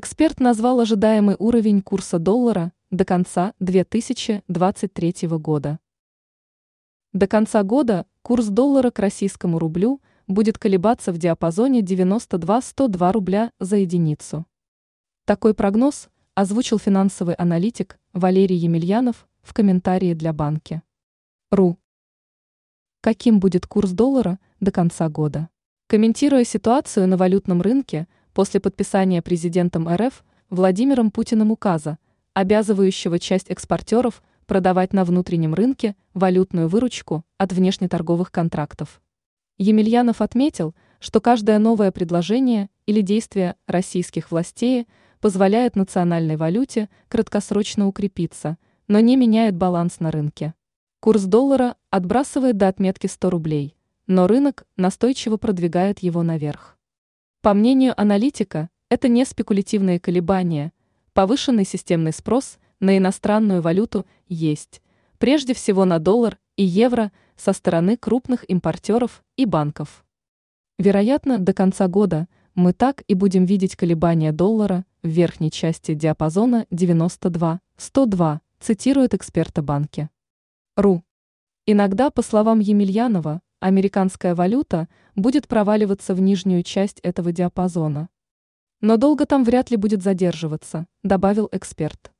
Эксперт назвал ожидаемый уровень курса доллара до конца 2023 года. До конца года курс доллара к российскому рублю будет колебаться в диапазоне 92-102 рубля за единицу. Такой прогноз озвучил финансовый аналитик Валерий Емельянов в комментарии для банки. РУ. Каким будет курс доллара до конца года? Комментируя ситуацию на валютном рынке после подписания президентом РФ Владимиром Путиным указа, обязывающего часть экспортеров продавать на внутреннем рынке валютную выручку от внешнеторговых контрактов. Емельянов отметил, что каждое новое предложение или действие российских властей позволяет национальной валюте краткосрочно укрепиться, но не меняет баланс на рынке. Курс доллара отбрасывает до отметки 100 рублей, но рынок настойчиво продвигает его наверх. По мнению аналитика, это не спекулятивные колебания, повышенный системный спрос на иностранную валюту есть, прежде всего на доллар и евро со стороны крупных импортеров и банков. Вероятно, до конца года мы так и будем видеть колебания доллара в верхней части диапазона 92-102, цитирует эксперта банки. РУ. Иногда, по словам Емельянова, американская валюта будет проваливаться в нижнюю часть этого диапазона. Но долго там вряд ли будет задерживаться, добавил эксперт.